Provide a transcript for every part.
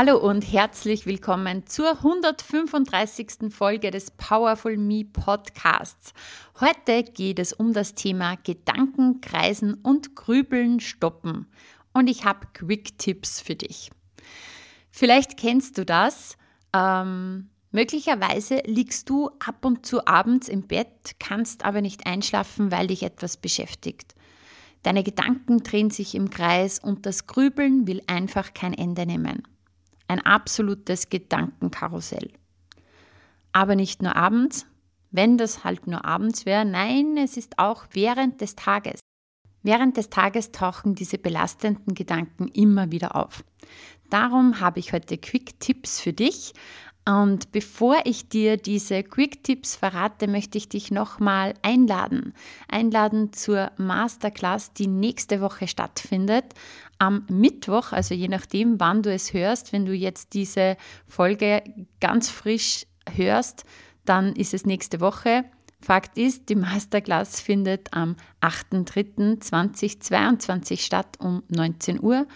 Hallo und herzlich willkommen zur 135. Folge des Powerful Me Podcasts. Heute geht es um das Thema Gedanken, Kreisen und Grübeln stoppen. Und ich habe Quick-Tipps für dich. Vielleicht kennst du das. Ähm, möglicherweise liegst du ab und zu abends im Bett, kannst aber nicht einschlafen, weil dich etwas beschäftigt. Deine Gedanken drehen sich im Kreis und das Grübeln will einfach kein Ende nehmen. Ein absolutes Gedankenkarussell. Aber nicht nur abends, wenn das halt nur abends wäre, nein, es ist auch während des Tages. Während des Tages tauchen diese belastenden Gedanken immer wieder auf. Darum habe ich heute Quick Tipps für dich. Und bevor ich dir diese Quick Tipps verrate, möchte ich dich nochmal einladen. Einladen zur Masterclass, die nächste Woche stattfindet am Mittwoch, also je nachdem, wann du es hörst, wenn du jetzt diese Folge ganz frisch hörst, dann ist es nächste Woche. Fakt ist, die Masterclass findet am 8.3.2022 statt um 19 Uhr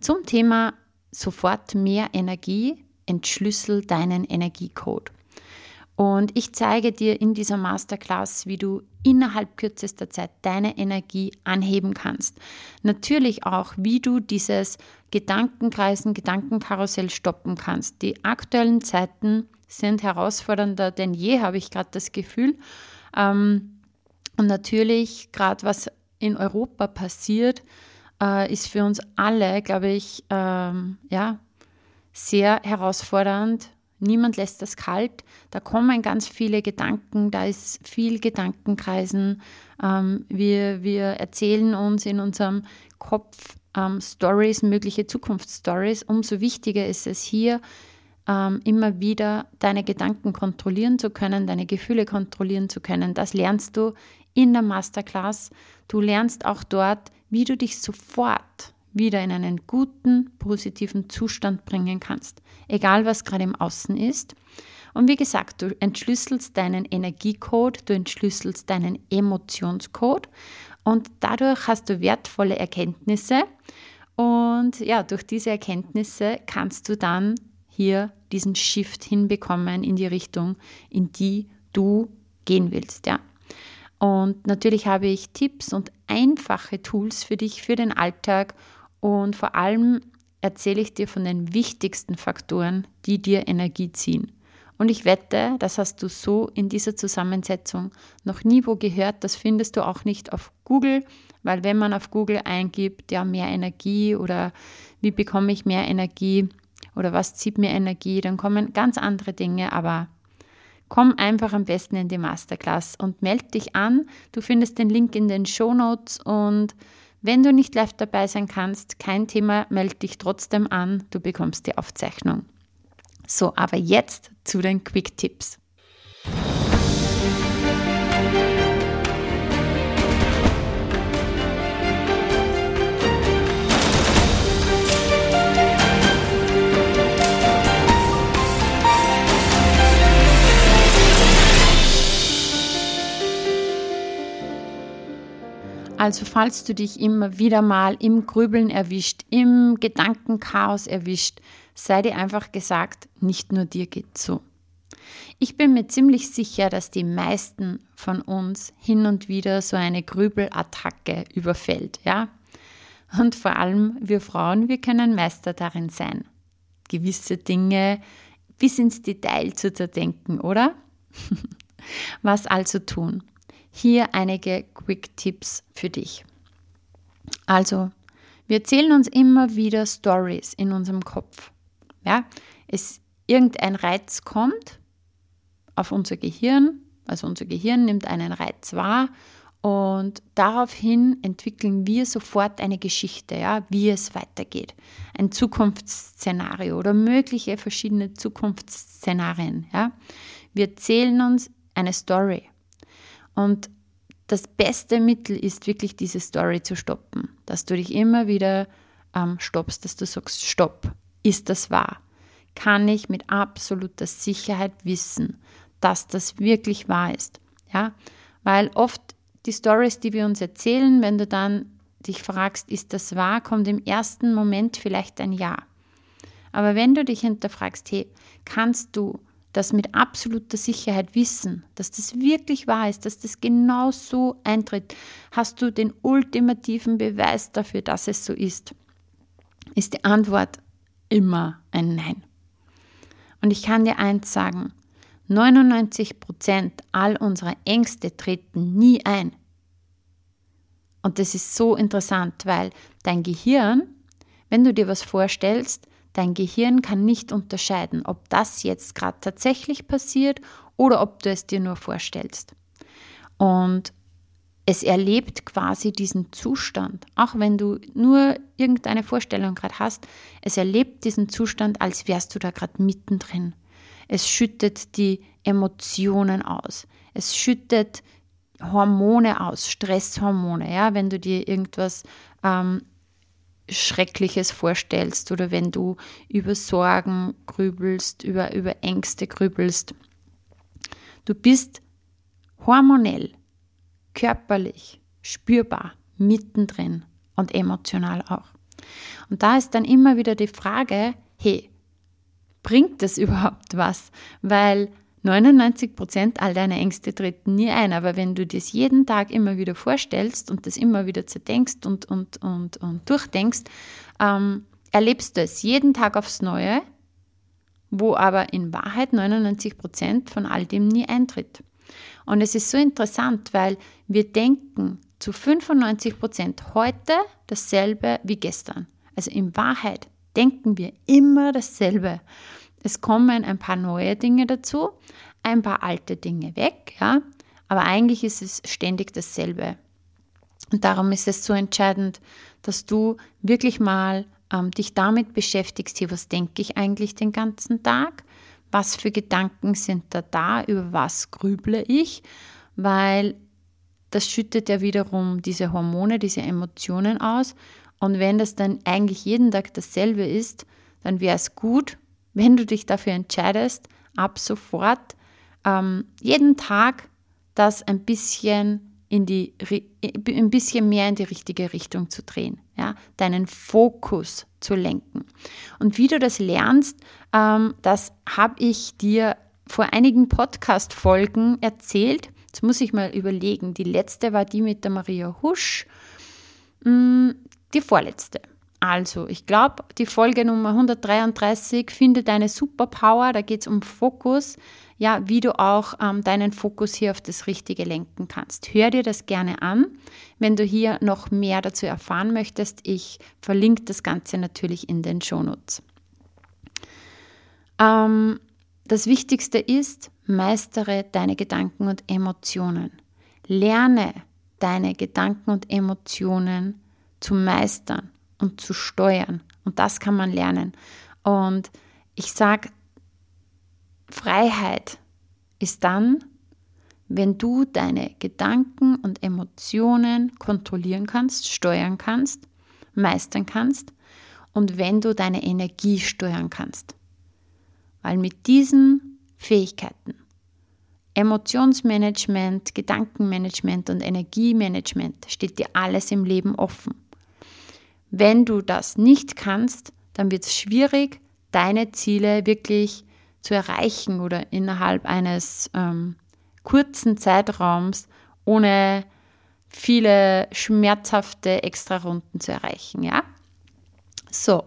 zum Thema sofort mehr Energie, entschlüssel deinen Energiecode. Und ich zeige dir in dieser Masterclass, wie du innerhalb kürzester Zeit deine Energie anheben kannst. Natürlich auch, wie du dieses Gedankenkreisen, Gedankenkarussell stoppen kannst. Die aktuellen Zeiten sind herausfordernder denn je, habe ich gerade das Gefühl. Ähm, und natürlich, gerade was in Europa passiert, äh, ist für uns alle, glaube ich, ähm, ja, sehr herausfordernd Niemand lässt das kalt. Da kommen ganz viele Gedanken, da ist viel Gedankenkreisen. Ähm, wir, wir erzählen uns in unserem Kopf ähm, Stories, mögliche Zukunftsstories. Umso wichtiger ist es hier, ähm, immer wieder deine Gedanken kontrollieren zu können, deine Gefühle kontrollieren zu können. Das lernst du in der Masterclass. Du lernst auch dort, wie du dich sofort wieder in einen guten, positiven Zustand bringen kannst, egal was gerade im Außen ist. Und wie gesagt, du entschlüsselst deinen Energiecode, du entschlüsselst deinen Emotionscode und dadurch hast du wertvolle Erkenntnisse. Und ja, durch diese Erkenntnisse kannst du dann hier diesen Shift hinbekommen in die Richtung, in die du gehen willst. Ja. Und natürlich habe ich Tipps und einfache Tools für dich für den Alltag, und vor allem erzähle ich dir von den wichtigsten Faktoren, die dir Energie ziehen. Und ich wette, das hast du so in dieser Zusammensetzung noch nie wo gehört. Das findest du auch nicht auf Google, weil wenn man auf Google eingibt, ja, mehr Energie oder wie bekomme ich mehr Energie oder was zieht mir Energie, dann kommen ganz andere Dinge, aber komm einfach am besten in die Masterclass und melde dich an. Du findest den Link in den Show Notes und wenn du nicht live dabei sein kannst, kein Thema, melde dich trotzdem an, du bekommst die Aufzeichnung. So, aber jetzt zu den Quick Also falls du dich immer wieder mal im Grübeln erwischt, im Gedankenchaos erwischt, sei dir einfach gesagt, nicht nur dir geht so. Ich bin mir ziemlich sicher, dass die meisten von uns hin und wieder so eine Grübelattacke überfällt, ja? Und vor allem wir Frauen, wir können Meister darin sein, gewisse Dinge bis ins Detail zu zerdenken, oder? Was also tun? Hier einige Quick-Tipps für dich. Also, wir erzählen uns immer wieder Stories in unserem Kopf. Ja, es irgendein Reiz kommt auf unser Gehirn, also unser Gehirn nimmt einen Reiz wahr Und daraufhin entwickeln wir sofort eine Geschichte, ja, wie es weitergeht. Ein Zukunftsszenario oder mögliche verschiedene Zukunftsszenarien. Ja. Wir erzählen uns eine Story. Und das beste Mittel ist wirklich diese Story zu stoppen. Dass du dich immer wieder ähm, stoppst, dass du sagst, stopp, ist das wahr? Kann ich mit absoluter Sicherheit wissen, dass das wirklich wahr ist? Ja, weil oft die Stories, die wir uns erzählen, wenn du dann dich fragst, ist das wahr, kommt im ersten Moment vielleicht ein Ja. Aber wenn du dich hinterfragst, hey, kannst du das mit absoluter Sicherheit wissen, dass das wirklich wahr ist, dass das genau so eintritt, hast du den ultimativen Beweis dafür, dass es so ist, ist die Antwort immer ein Nein. Und ich kann dir eins sagen, 99 Prozent all unserer Ängste treten nie ein. Und das ist so interessant, weil dein Gehirn, wenn du dir was vorstellst, dein Gehirn kann nicht unterscheiden, ob das jetzt gerade tatsächlich passiert oder ob du es dir nur vorstellst. Und es erlebt quasi diesen Zustand, auch wenn du nur irgendeine Vorstellung gerade hast, es erlebt diesen Zustand, als wärst du da gerade mittendrin. Es schüttet die Emotionen aus. Es schüttet Hormone aus, Stresshormone. Ja, wenn du dir irgendwas ähm, Schreckliches vorstellst oder wenn du über Sorgen grübelst, über, über Ängste grübelst. Du bist hormonell, körperlich, spürbar, mittendrin und emotional auch. Und da ist dann immer wieder die Frage, hey, bringt das überhaupt was? Weil 99 Prozent all deiner Ängste treten nie ein, aber wenn du das jeden Tag immer wieder vorstellst und das immer wieder zerdenkst und, und, und, und durchdenkst, ähm, erlebst du es jeden Tag aufs Neue, wo aber in Wahrheit 99 Prozent von all dem nie eintritt. Und es ist so interessant, weil wir denken zu 95 Prozent heute dasselbe wie gestern. Also in Wahrheit denken wir immer dasselbe. Es kommen ein paar neue Dinge dazu, ein paar alte Dinge weg, ja, aber eigentlich ist es ständig dasselbe. Und darum ist es so entscheidend, dass du wirklich mal ähm, dich damit beschäftigst, hier, was denke ich eigentlich den ganzen Tag? Was für Gedanken sind da da? Über was grüble ich? Weil das schüttet ja wiederum diese Hormone, diese Emotionen aus. Und wenn das dann eigentlich jeden Tag dasselbe ist, dann wäre es gut, wenn du dich dafür entscheidest, ab sofort ähm, jeden Tag das ein bisschen in die, ein bisschen mehr in die richtige Richtung zu drehen, ja, deinen Fokus zu lenken. Und wie du das lernst, ähm, das habe ich dir vor einigen Podcast-Folgen erzählt. Jetzt muss ich mal überlegen. Die letzte war die mit der Maria Husch. Mm, die vorletzte. Also, ich glaube, die Folge Nummer 133 finde deine Superpower. Da geht es um Fokus, ja, wie du auch ähm, deinen Fokus hier auf das Richtige lenken kannst. Hör dir das gerne an. Wenn du hier noch mehr dazu erfahren möchtest, ich verlinke das Ganze natürlich in den Shownotes. Ähm, das Wichtigste ist, meistere deine Gedanken und Emotionen. Lerne deine Gedanken und Emotionen zu meistern und zu steuern. Und das kann man lernen. Und ich sage, Freiheit ist dann, wenn du deine Gedanken und Emotionen kontrollieren kannst, steuern kannst, meistern kannst und wenn du deine Energie steuern kannst. Weil mit diesen Fähigkeiten, Emotionsmanagement, Gedankenmanagement und Energiemanagement steht dir alles im Leben offen. Wenn du das nicht kannst, dann wird es schwierig, deine Ziele wirklich zu erreichen oder innerhalb eines ähm, kurzen Zeitraums ohne viele schmerzhafte Extrarunden zu erreichen, ja? So.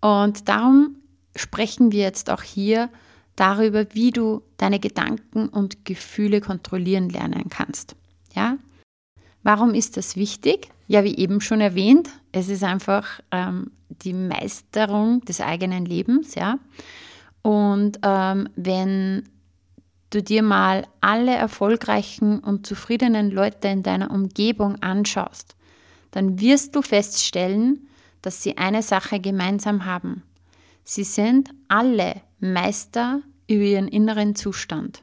Und darum sprechen wir jetzt auch hier darüber, wie du deine Gedanken und Gefühle kontrollieren lernen kannst. Ja? Warum ist das wichtig? Ja, wie eben schon erwähnt, es ist einfach ähm, die Meisterung des eigenen Lebens, ja. Und ähm, wenn du dir mal alle erfolgreichen und zufriedenen Leute in deiner Umgebung anschaust, dann wirst du feststellen, dass sie eine Sache gemeinsam haben. Sie sind alle Meister über ihren inneren Zustand.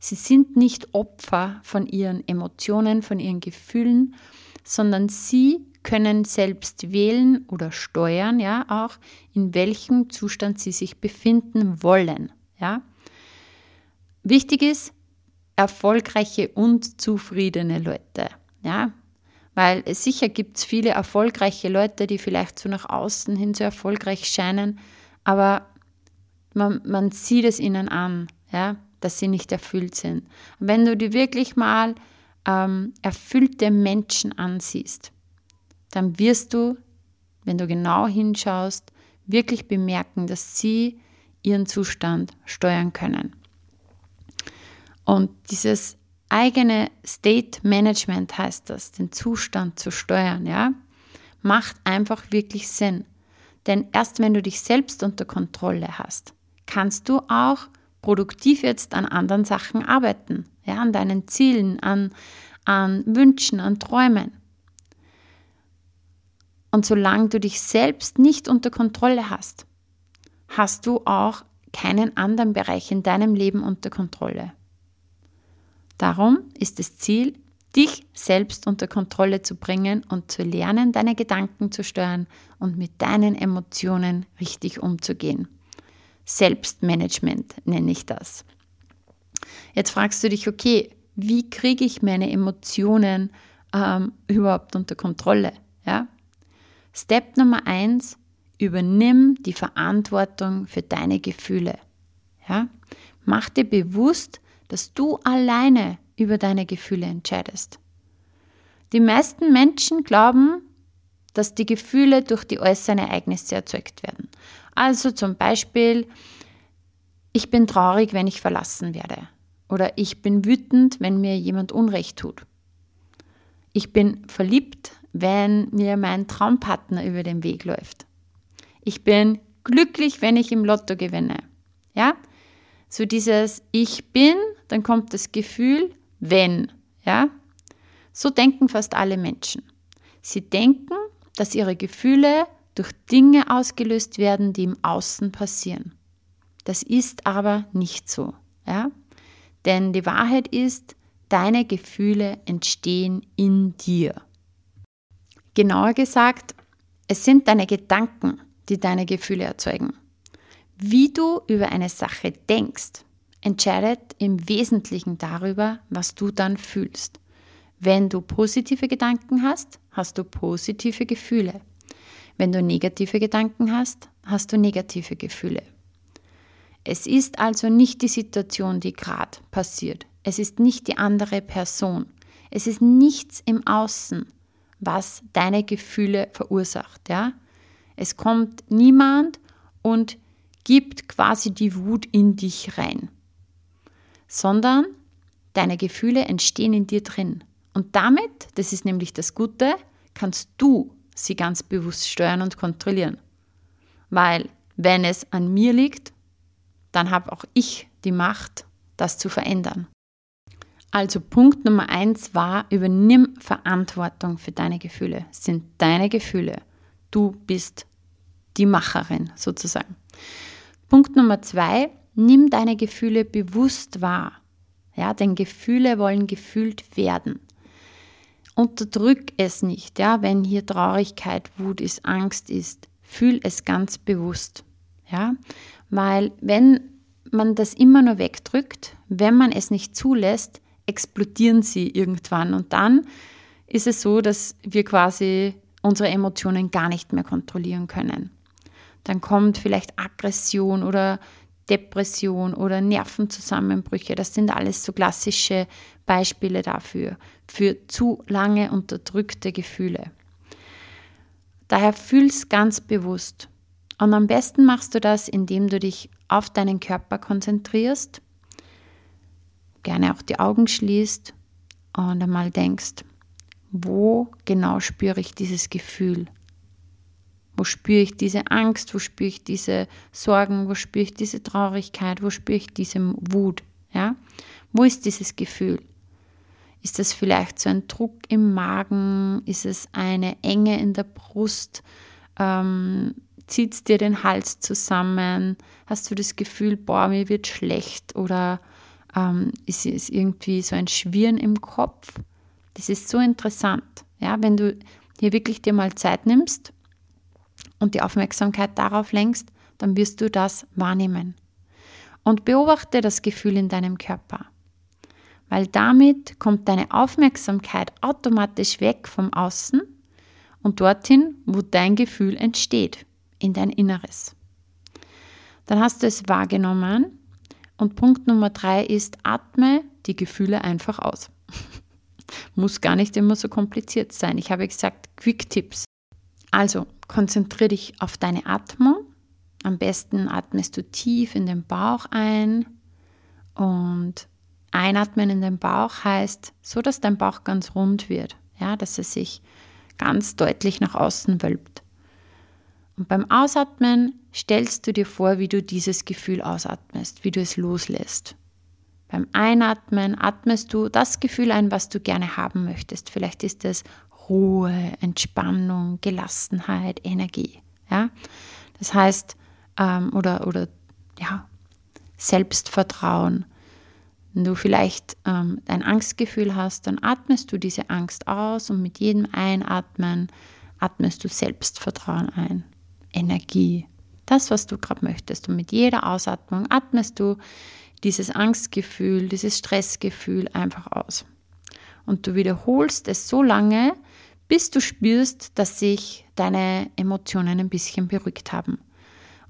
Sie sind nicht Opfer von ihren Emotionen, von ihren Gefühlen, sondern sie können selbst wählen oder steuern, ja, auch in welchem Zustand sie sich befinden wollen, ja. Wichtig ist, erfolgreiche und zufriedene Leute, ja. Weil sicher gibt es viele erfolgreiche Leute, die vielleicht so nach außen hin so erfolgreich scheinen, aber man, man sieht es ihnen an, ja, dass sie nicht erfüllt sind. wenn du dir wirklich mal ähm, erfüllte Menschen ansiehst, dann wirst du, wenn du genau hinschaust, wirklich bemerken, dass sie ihren Zustand steuern können. Und dieses eigene State Management heißt das, den Zustand zu steuern, ja, macht einfach wirklich Sinn. Denn erst wenn du dich selbst unter Kontrolle hast, kannst du auch produktiv jetzt an anderen Sachen arbeiten, ja, an deinen Zielen, an, an Wünschen, an Träumen. Und solange du dich selbst nicht unter Kontrolle hast, hast du auch keinen anderen Bereich in deinem Leben unter Kontrolle. Darum ist das Ziel, dich selbst unter Kontrolle zu bringen und zu lernen, deine Gedanken zu steuern und mit deinen Emotionen richtig umzugehen. Selbstmanagement nenne ich das. Jetzt fragst du dich, okay, wie kriege ich meine Emotionen ähm, überhaupt unter Kontrolle? Ja? Step Nummer eins, übernimm die Verantwortung für deine Gefühle. Ja? Mach dir bewusst, dass du alleine über deine Gefühle entscheidest. Die meisten Menschen glauben, dass die Gefühle durch die äußeren Ereignisse erzeugt werden. Also zum Beispiel, ich bin traurig, wenn ich verlassen werde. Oder ich bin wütend, wenn mir jemand Unrecht tut. Ich bin verliebt, wenn mir mein Traumpartner über den Weg läuft. Ich bin glücklich, wenn ich im Lotto gewinne. Ja? So dieses Ich bin, dann kommt das Gefühl, wenn. Ja? So denken fast alle Menschen. Sie denken, dass ihre Gefühle durch Dinge ausgelöst werden, die im Außen passieren. Das ist aber nicht so. Ja? Denn die Wahrheit ist, deine Gefühle entstehen in dir. Genauer gesagt, es sind deine Gedanken, die deine Gefühle erzeugen. Wie du über eine Sache denkst, entscheidet im Wesentlichen darüber, was du dann fühlst. Wenn du positive Gedanken hast, hast du positive Gefühle. Wenn du negative Gedanken hast, hast du negative Gefühle. Es ist also nicht die Situation, die gerade passiert. Es ist nicht die andere Person. Es ist nichts im Außen, was deine Gefühle verursacht. Ja? Es kommt niemand und gibt quasi die Wut in dich rein, sondern deine Gefühle entstehen in dir drin. Und damit, das ist nämlich das Gute, kannst du sie ganz bewusst steuern und kontrollieren. Weil wenn es an mir liegt, dann habe auch ich die Macht, das zu verändern. Also Punkt Nummer eins war, übernimm Verantwortung für deine Gefühle. Es sind deine Gefühle. Du bist die Macherin sozusagen. Punkt Nummer zwei, nimm deine Gefühle bewusst wahr. Ja, denn Gefühle wollen gefühlt werden. Unterdrück es nicht, ja, wenn hier Traurigkeit, Wut ist, Angst ist. Fühl es ganz bewusst. Ja, weil wenn man das immer nur wegdrückt, wenn man es nicht zulässt, explodieren sie irgendwann. Und dann ist es so, dass wir quasi unsere Emotionen gar nicht mehr kontrollieren können. Dann kommt vielleicht Aggression oder Depression oder Nervenzusammenbrüche. Das sind alles so klassische Beispiele dafür, für zu lange unterdrückte Gefühle. Daher fühl's ganz bewusst. Und am besten machst du das, indem du dich auf deinen Körper konzentrierst gerne auch die Augen schließt und einmal denkst, wo genau spüre ich dieses Gefühl? Wo spüre ich diese Angst? Wo spüre ich diese Sorgen? Wo spüre ich diese Traurigkeit? Wo spüre ich diese Wut? Ja? Wo ist dieses Gefühl? Ist das vielleicht so ein Druck im Magen? Ist es eine Enge in der Brust? Ähm, Zieht es dir den Hals zusammen? Hast du das Gefühl, boah, mir wird schlecht? Oder ähm, ist es irgendwie so ein Schwirren im Kopf? Das ist so interessant. Ja, wenn du hier wirklich dir mal Zeit nimmst und die Aufmerksamkeit darauf lenkst, dann wirst du das wahrnehmen. Und beobachte das Gefühl in deinem Körper. Weil damit kommt deine Aufmerksamkeit automatisch weg vom Außen und dorthin, wo dein Gefühl entsteht, in dein Inneres. Dann hast du es wahrgenommen und Punkt Nummer drei ist, atme die Gefühle einfach aus. Muss gar nicht immer so kompliziert sein. Ich habe gesagt, Quick-Tipps. Also konzentriere dich auf deine Atmung. Am besten atmest du tief in den Bauch ein und einatmen in den Bauch heißt, so dass dein Bauch ganz rund wird, ja, dass es sich ganz deutlich nach außen wölbt. Und beim Ausatmen stellst du dir vor, wie du dieses Gefühl ausatmest, wie du es loslässt. Beim Einatmen atmest du das Gefühl ein, was du gerne haben möchtest. Vielleicht ist es Ruhe, Entspannung, Gelassenheit, Energie. Ja? Das heißt, ähm, oder, oder ja, Selbstvertrauen. Wenn du vielleicht ähm, ein Angstgefühl hast, dann atmest du diese Angst aus und mit jedem Einatmen atmest du Selbstvertrauen ein, Energie, das, was du gerade möchtest. Und mit jeder Ausatmung atmest du dieses Angstgefühl, dieses Stressgefühl einfach aus. Und du wiederholst es so lange, bis du spürst, dass sich deine Emotionen ein bisschen beruhigt haben.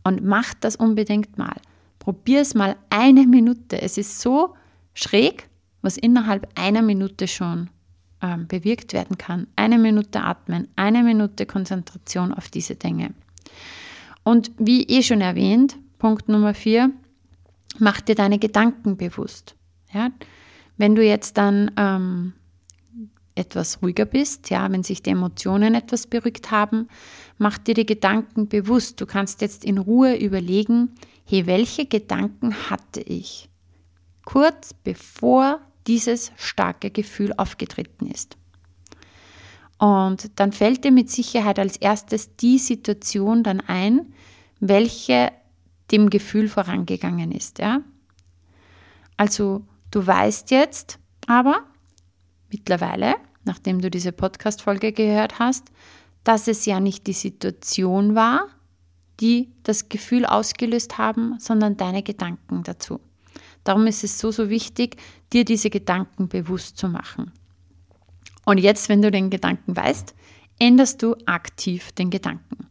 Und mach das unbedingt mal. Probier es mal eine Minute. Es ist so schräg, was innerhalb einer Minute schon ähm, bewirkt werden kann. Eine Minute atmen, eine Minute Konzentration auf diese Dinge. Und wie eh schon erwähnt, Punkt Nummer vier, mach dir deine Gedanken bewusst. Ja? Wenn du jetzt dann ähm, etwas ruhiger bist, ja, wenn sich die Emotionen etwas beruhigt haben, mach dir die Gedanken bewusst. Du kannst jetzt in Ruhe überlegen, hey, welche Gedanken hatte ich kurz bevor dieses starke Gefühl aufgetreten ist. Und dann fällt dir mit Sicherheit als erstes die Situation dann ein, welche dem Gefühl vorangegangen ist. Ja? Also du weißt jetzt aber mittlerweile, nachdem du diese Podcast-Folge gehört hast, dass es ja nicht die Situation war, die das Gefühl ausgelöst haben, sondern deine Gedanken dazu. Darum ist es so, so wichtig, dir diese Gedanken bewusst zu machen. Und jetzt, wenn du den Gedanken weißt, änderst du aktiv den Gedanken.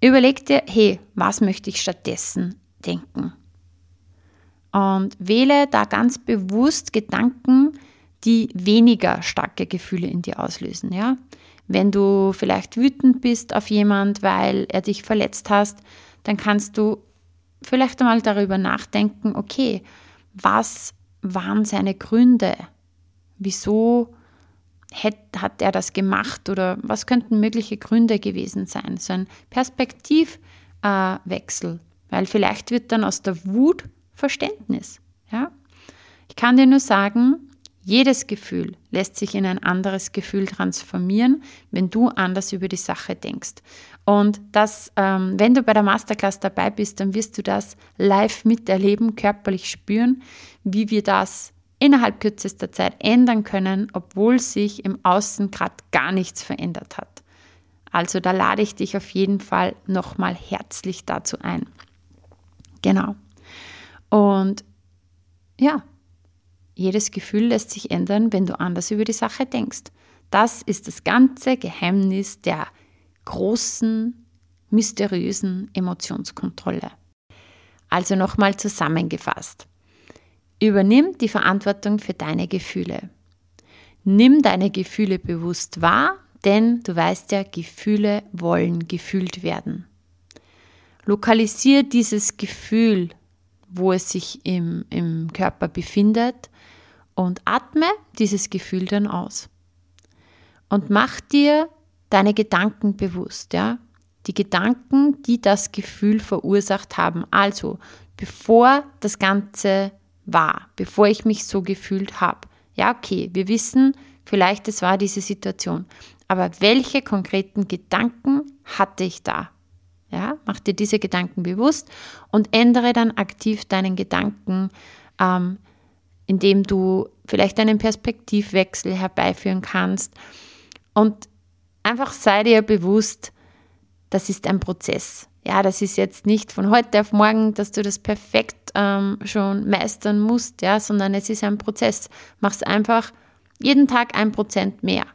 Überleg dir, hey, was möchte ich stattdessen denken? Und wähle da ganz bewusst Gedanken, die weniger starke Gefühle in dir auslösen. Ja? Wenn du vielleicht wütend bist auf jemand, weil er dich verletzt hast, dann kannst du vielleicht einmal darüber nachdenken, okay, was waren seine Gründe? Wieso hat er das gemacht oder was könnten mögliche Gründe gewesen sein? So ein Perspektivwechsel, äh, weil vielleicht wird dann aus der Wut Verständnis. Ja? Ich kann dir nur sagen, jedes Gefühl lässt sich in ein anderes Gefühl transformieren, wenn du anders über die Sache denkst. Und das, ähm, wenn du bei der Masterclass dabei bist, dann wirst du das live miterleben, körperlich spüren, wie wir das innerhalb kürzester Zeit ändern können, obwohl sich im Außen gerade gar nichts verändert hat. Also da lade ich dich auf jeden Fall nochmal herzlich dazu ein. Genau. Und ja, jedes Gefühl lässt sich ändern, wenn du anders über die Sache denkst. Das ist das ganze Geheimnis der großen, mysteriösen Emotionskontrolle. Also nochmal zusammengefasst. Übernimm die Verantwortung für deine Gefühle. Nimm deine Gefühle bewusst wahr, denn du weißt ja, Gefühle wollen gefühlt werden. Lokalisiere dieses Gefühl, wo es sich im, im Körper befindet und atme dieses Gefühl dann aus. Und mach dir deine Gedanken bewusst, ja? Die Gedanken, die das Gefühl verursacht haben. Also, bevor das Ganze war, bevor ich mich so gefühlt habe. Ja, okay, wir wissen, vielleicht es war diese Situation. Aber welche konkreten Gedanken hatte ich da? Ja, mach dir diese Gedanken bewusst und ändere dann aktiv deinen Gedanken, ähm, indem du vielleicht einen Perspektivwechsel herbeiführen kannst. Und einfach sei dir bewusst, das ist ein Prozess. Ja, das ist jetzt nicht von heute auf morgen, dass du das perfekt ähm, schon meistern musst, ja, sondern es ist ein Prozess. Mach es einfach jeden Tag ein Prozent mehr.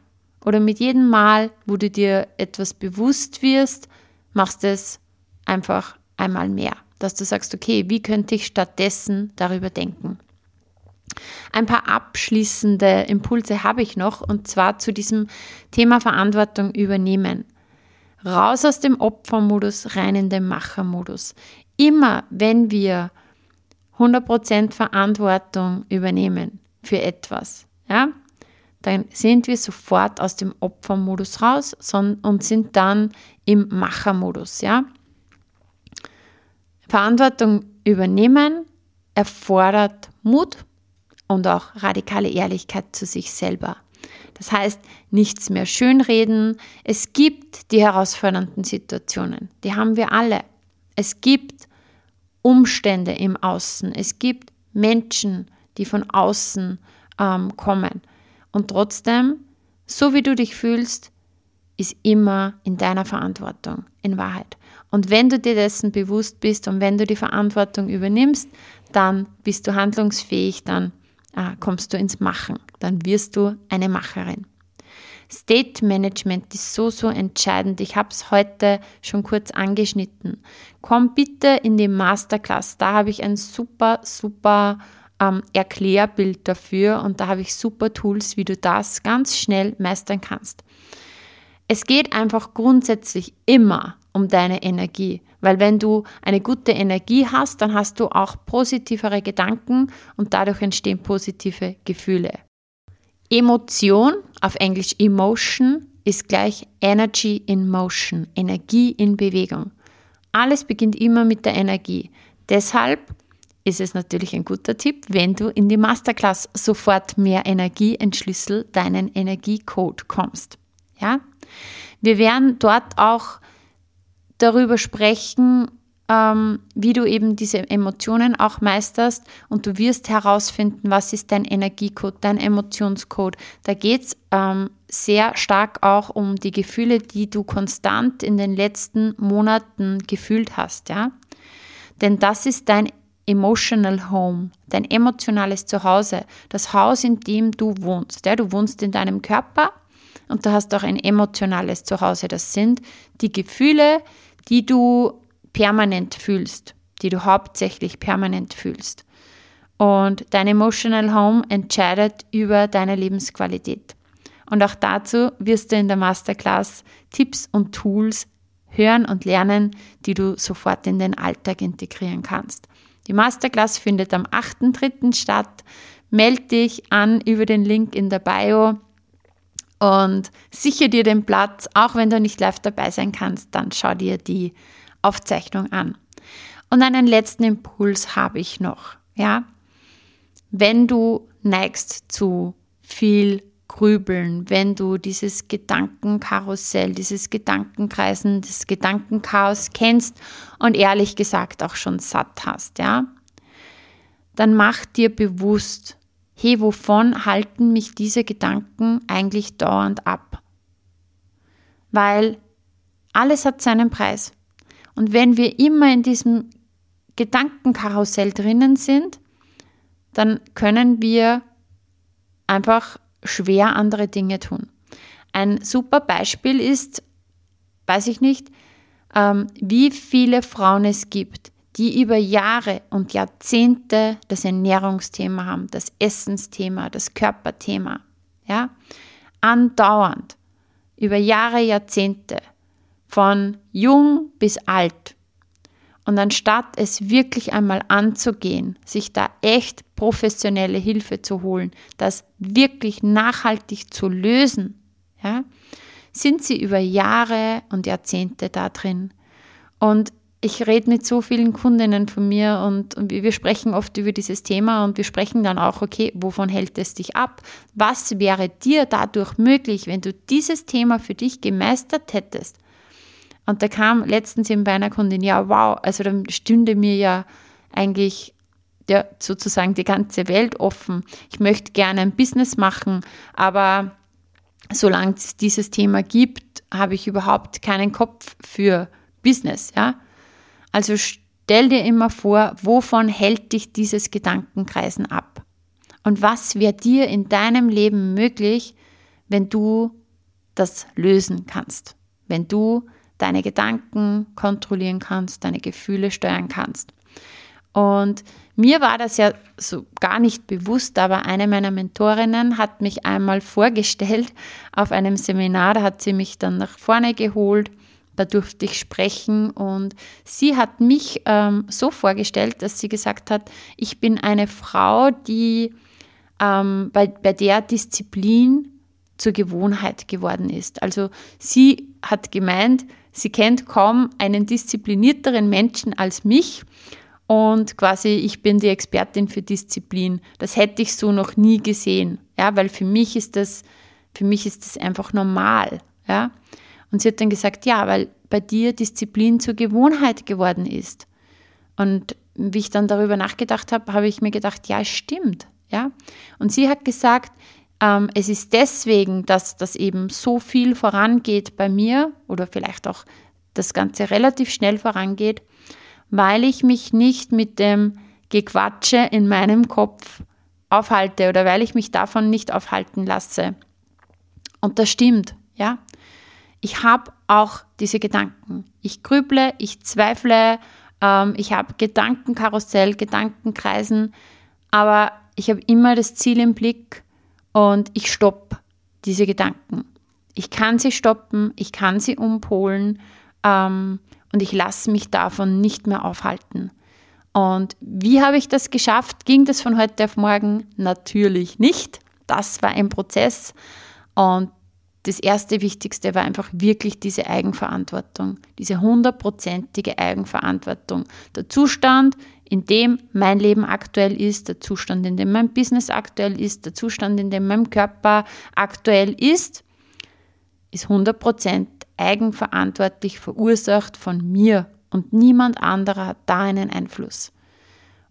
Oder mit jedem Mal, wo du dir etwas bewusst wirst, machst es einfach einmal mehr. Dass du sagst, okay, wie könnte ich stattdessen darüber denken? Ein paar abschließende Impulse habe ich noch und zwar zu diesem Thema Verantwortung übernehmen. Raus aus dem Opfermodus, rein in den Machermodus. Immer wenn wir 100% Verantwortung übernehmen für etwas, ja, dann sind wir sofort aus dem Opfermodus raus und sind dann im Machermodus. Ja? Verantwortung übernehmen erfordert Mut und auch radikale Ehrlichkeit zu sich selber. Das heißt, nichts mehr schönreden. Es gibt die herausfordernden Situationen, die haben wir alle. Es gibt Umstände im Außen, es gibt Menschen, die von außen ähm, kommen. Und trotzdem, so wie du dich fühlst, ist immer in deiner Verantwortung, in Wahrheit. Und wenn du dir dessen bewusst bist und wenn du die Verantwortung übernimmst, dann bist du handlungsfähig, dann kommst du ins Machen, dann wirst du eine Macherin. State Management ist so, so entscheidend. Ich habe es heute schon kurz angeschnitten. Komm bitte in die Masterclass. Da habe ich ein super, super ähm, Erklärbild dafür und da habe ich super Tools, wie du das ganz schnell meistern kannst. Es geht einfach grundsätzlich immer um deine Energie, weil wenn du eine gute Energie hast, dann hast du auch positivere Gedanken und dadurch entstehen positive Gefühle. Emotion, auf Englisch Emotion, ist gleich Energy in Motion, Energie in Bewegung. Alles beginnt immer mit der Energie. Deshalb ist es natürlich ein guter Tipp, wenn du in die Masterclass sofort mehr Energie entschlüssel deinen Energiecode kommst. Ja? Wir werden dort auch darüber sprechen, ähm, wie du eben diese Emotionen auch meisterst und du wirst herausfinden, was ist dein Energiecode, dein Emotionscode. Da geht es ähm, sehr stark auch um die Gefühle, die du konstant in den letzten Monaten gefühlt hast. Ja? Denn das ist dein Emotional Home, dein emotionales Zuhause, das Haus, in dem du wohnst. Ja, du wohnst in deinem Körper und du hast auch ein emotionales Zuhause. Das sind die Gefühle, die du permanent fühlst, die du hauptsächlich permanent fühlst. Und dein Emotional Home entscheidet über deine Lebensqualität. Und auch dazu wirst du in der Masterclass Tipps und Tools hören und lernen, die du sofort in den Alltag integrieren kannst. Die Masterclass findet am 8.3. statt. Meld dich an über den Link in der Bio und sichere dir den Platz. Auch wenn du nicht live dabei sein kannst, dann schau dir die Aufzeichnung an. Und einen letzten Impuls habe ich noch. Ja, wenn du neigst zu viel Grübeln, wenn du dieses Gedankenkarussell, dieses Gedankenkreisen, das Gedankenchaos kennst und ehrlich gesagt auch schon satt hast, ja, dann mach dir bewusst, hey, wovon halten mich diese Gedanken eigentlich dauernd ab? Weil alles hat seinen Preis. Und wenn wir immer in diesem Gedankenkarussell drinnen sind, dann können wir einfach schwer andere Dinge tun. Ein super Beispiel ist, weiß ich nicht, ähm, wie viele Frauen es gibt, die über Jahre und Jahrzehnte das Ernährungsthema haben, das Essensthema, das Körperthema, ja, andauernd, über Jahre, Jahrzehnte, von jung bis alt. Und anstatt es wirklich einmal anzugehen, sich da echt professionelle Hilfe zu holen, das wirklich nachhaltig zu lösen, ja, sind sie über Jahre und Jahrzehnte da drin. Und ich rede mit so vielen Kundinnen von mir und, und, wir sprechen oft über dieses Thema und wir sprechen dann auch, okay, wovon hält es dich ab? Was wäre dir dadurch möglich, wenn du dieses Thema für dich gemeistert hättest? Und da kam letztens eben bei einer Kundin, ja, wow, also dann stünde mir ja eigentlich ja, sozusagen die ganze Welt offen. Ich möchte gerne ein Business machen, aber solange es dieses Thema gibt, habe ich überhaupt keinen Kopf für Business, ja. Also stell dir immer vor, wovon hält dich dieses Gedankenkreisen ab? Und was wäre dir in deinem Leben möglich, wenn du das lösen kannst? Wenn du deine Gedanken kontrollieren kannst, deine Gefühle steuern kannst. Und mir war das ja so gar nicht bewusst, aber eine meiner Mentorinnen hat mich einmal vorgestellt auf einem Seminar, da hat sie mich dann nach vorne geholt da durfte ich sprechen und sie hat mich ähm, so vorgestellt, dass sie gesagt hat, ich bin eine Frau, die ähm, bei, bei der Disziplin zur Gewohnheit geworden ist. Also sie hat gemeint, sie kennt kaum einen disziplinierteren Menschen als mich und quasi ich bin die Expertin für Disziplin. Das hätte ich so noch nie gesehen, ja, weil für mich ist das für mich ist das einfach normal, ja. Und sie hat dann gesagt, ja, weil bei dir Disziplin zur Gewohnheit geworden ist. Und wie ich dann darüber nachgedacht habe, habe ich mir gedacht, ja, es stimmt. Ja? Und sie hat gesagt, ähm, es ist deswegen, dass das eben so viel vorangeht bei mir oder vielleicht auch das Ganze relativ schnell vorangeht, weil ich mich nicht mit dem Gequatsche in meinem Kopf aufhalte oder weil ich mich davon nicht aufhalten lasse. Und das stimmt, ja ich habe auch diese Gedanken. Ich grüble, ich zweifle, ähm, ich habe Gedankenkarussell, Gedankenkreisen, aber ich habe immer das Ziel im Blick und ich stoppe diese Gedanken. Ich kann sie stoppen, ich kann sie umpolen ähm, und ich lasse mich davon nicht mehr aufhalten. Und wie habe ich das geschafft? Ging das von heute auf morgen? Natürlich nicht. Das war ein Prozess und das erste Wichtigste war einfach wirklich diese Eigenverantwortung, diese hundertprozentige Eigenverantwortung. Der Zustand, in dem mein Leben aktuell ist, der Zustand, in dem mein Business aktuell ist, der Zustand, in dem mein Körper aktuell ist, ist 100% eigenverantwortlich verursacht von mir und niemand anderer hat da einen Einfluss.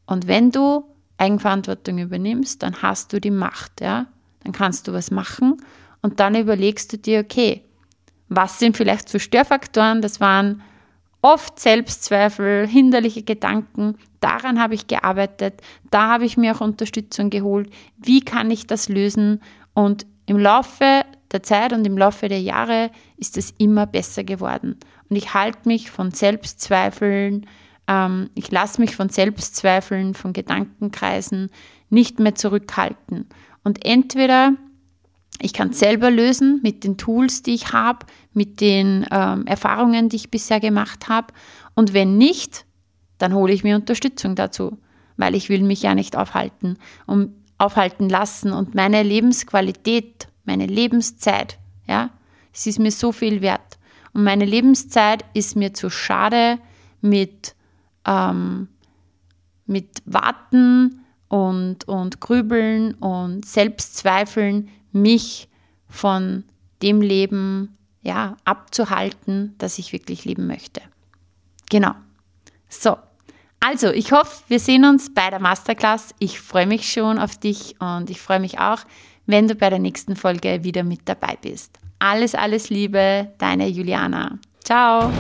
Und wenn du Eigenverantwortung übernimmst, dann hast du die Macht, ja? Dann kannst du was machen und dann überlegst du dir, okay, was sind vielleicht so Störfaktoren? Das waren oft Selbstzweifel, hinderliche Gedanken. Daran habe ich gearbeitet. Da habe ich mir auch Unterstützung geholt. Wie kann ich das lösen? Und im Laufe der Zeit und im Laufe der Jahre ist es immer besser geworden. Und ich halte mich von Selbstzweifeln, ähm, ich lasse mich von Selbstzweifeln, von Gedankenkreisen nicht mehr zurückhalten. Und entweder ich kann es selber lösen mit den Tools, die ich habe, mit den ähm, Erfahrungen, die ich bisher gemacht habe. Und wenn nicht, dann hole ich mir Unterstützung dazu, weil ich will mich ja nicht aufhalten und aufhalten lassen. Und meine Lebensqualität, meine Lebenszeit, ja, es ist mir so viel wert. Und meine Lebenszeit ist mir zu schade mit, ähm, mit Warten und, und Grübeln und Selbstzweifeln mich von dem Leben ja, abzuhalten, das ich wirklich leben möchte. Genau. So, also ich hoffe, wir sehen uns bei der Masterclass. Ich freue mich schon auf dich und ich freue mich auch, wenn du bei der nächsten Folge wieder mit dabei bist. Alles, alles Liebe, deine Juliana. Ciao.